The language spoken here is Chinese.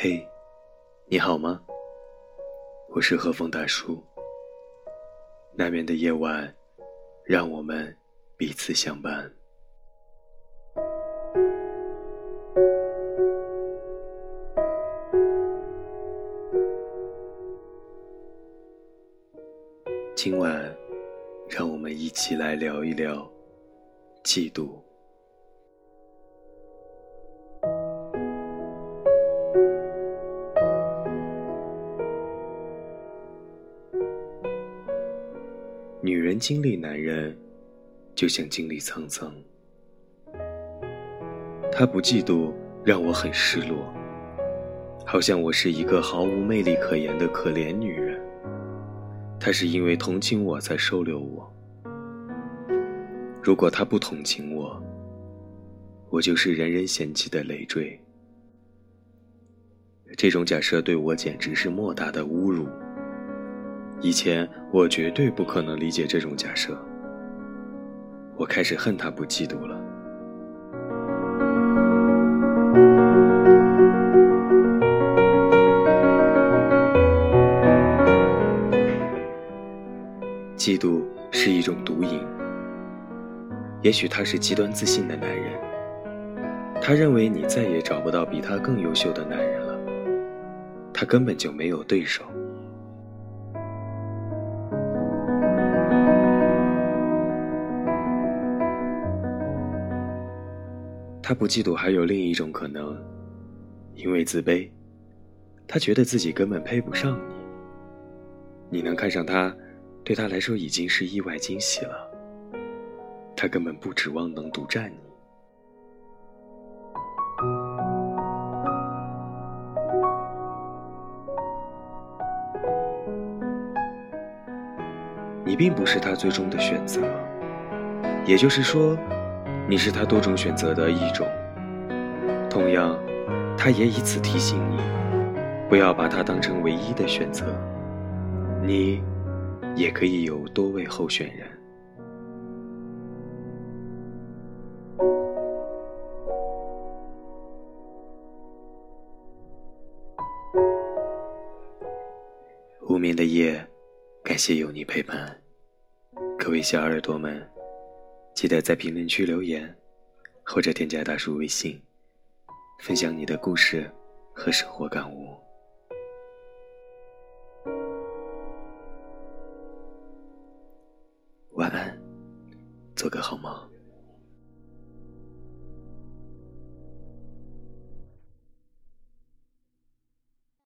嘿你好吗？我是和风大叔。难眠的夜晚，让我们彼此相伴。今晚，让我们一起来聊一聊嫉妒。女人经历男人，就像经历沧桑。她不嫉妒，让我很失落，好像我是一个毫无魅力可言的可怜女人。他是因为同情我才收留我。如果他不同情我，我就是人人嫌弃的累赘。这种假设对我简直是莫大的侮辱。以前我绝对不可能理解这种假设。我开始恨他不嫉妒了。嫉妒是一种毒瘾。也许他是极端自信的男人，他认为你再也找不到比他更优秀的男人了，他根本就没有对手。他不嫉妒还有另一种可能，因为自卑，他觉得自己根本配不上你。你能看上他？对他来说已经是意外惊喜了。他根本不指望能独占你。你并不是他最终的选择，也就是说，你是他多种选择的一种。同样，他也以此提醒你，不要把他当成唯一的选择。你。也可以有多位候选人。无眠的夜，感谢有你陪伴。各位小耳朵们，记得在评论区留言，或者添加大叔微信，分享你的故事和生活感悟。晚安，做个好梦。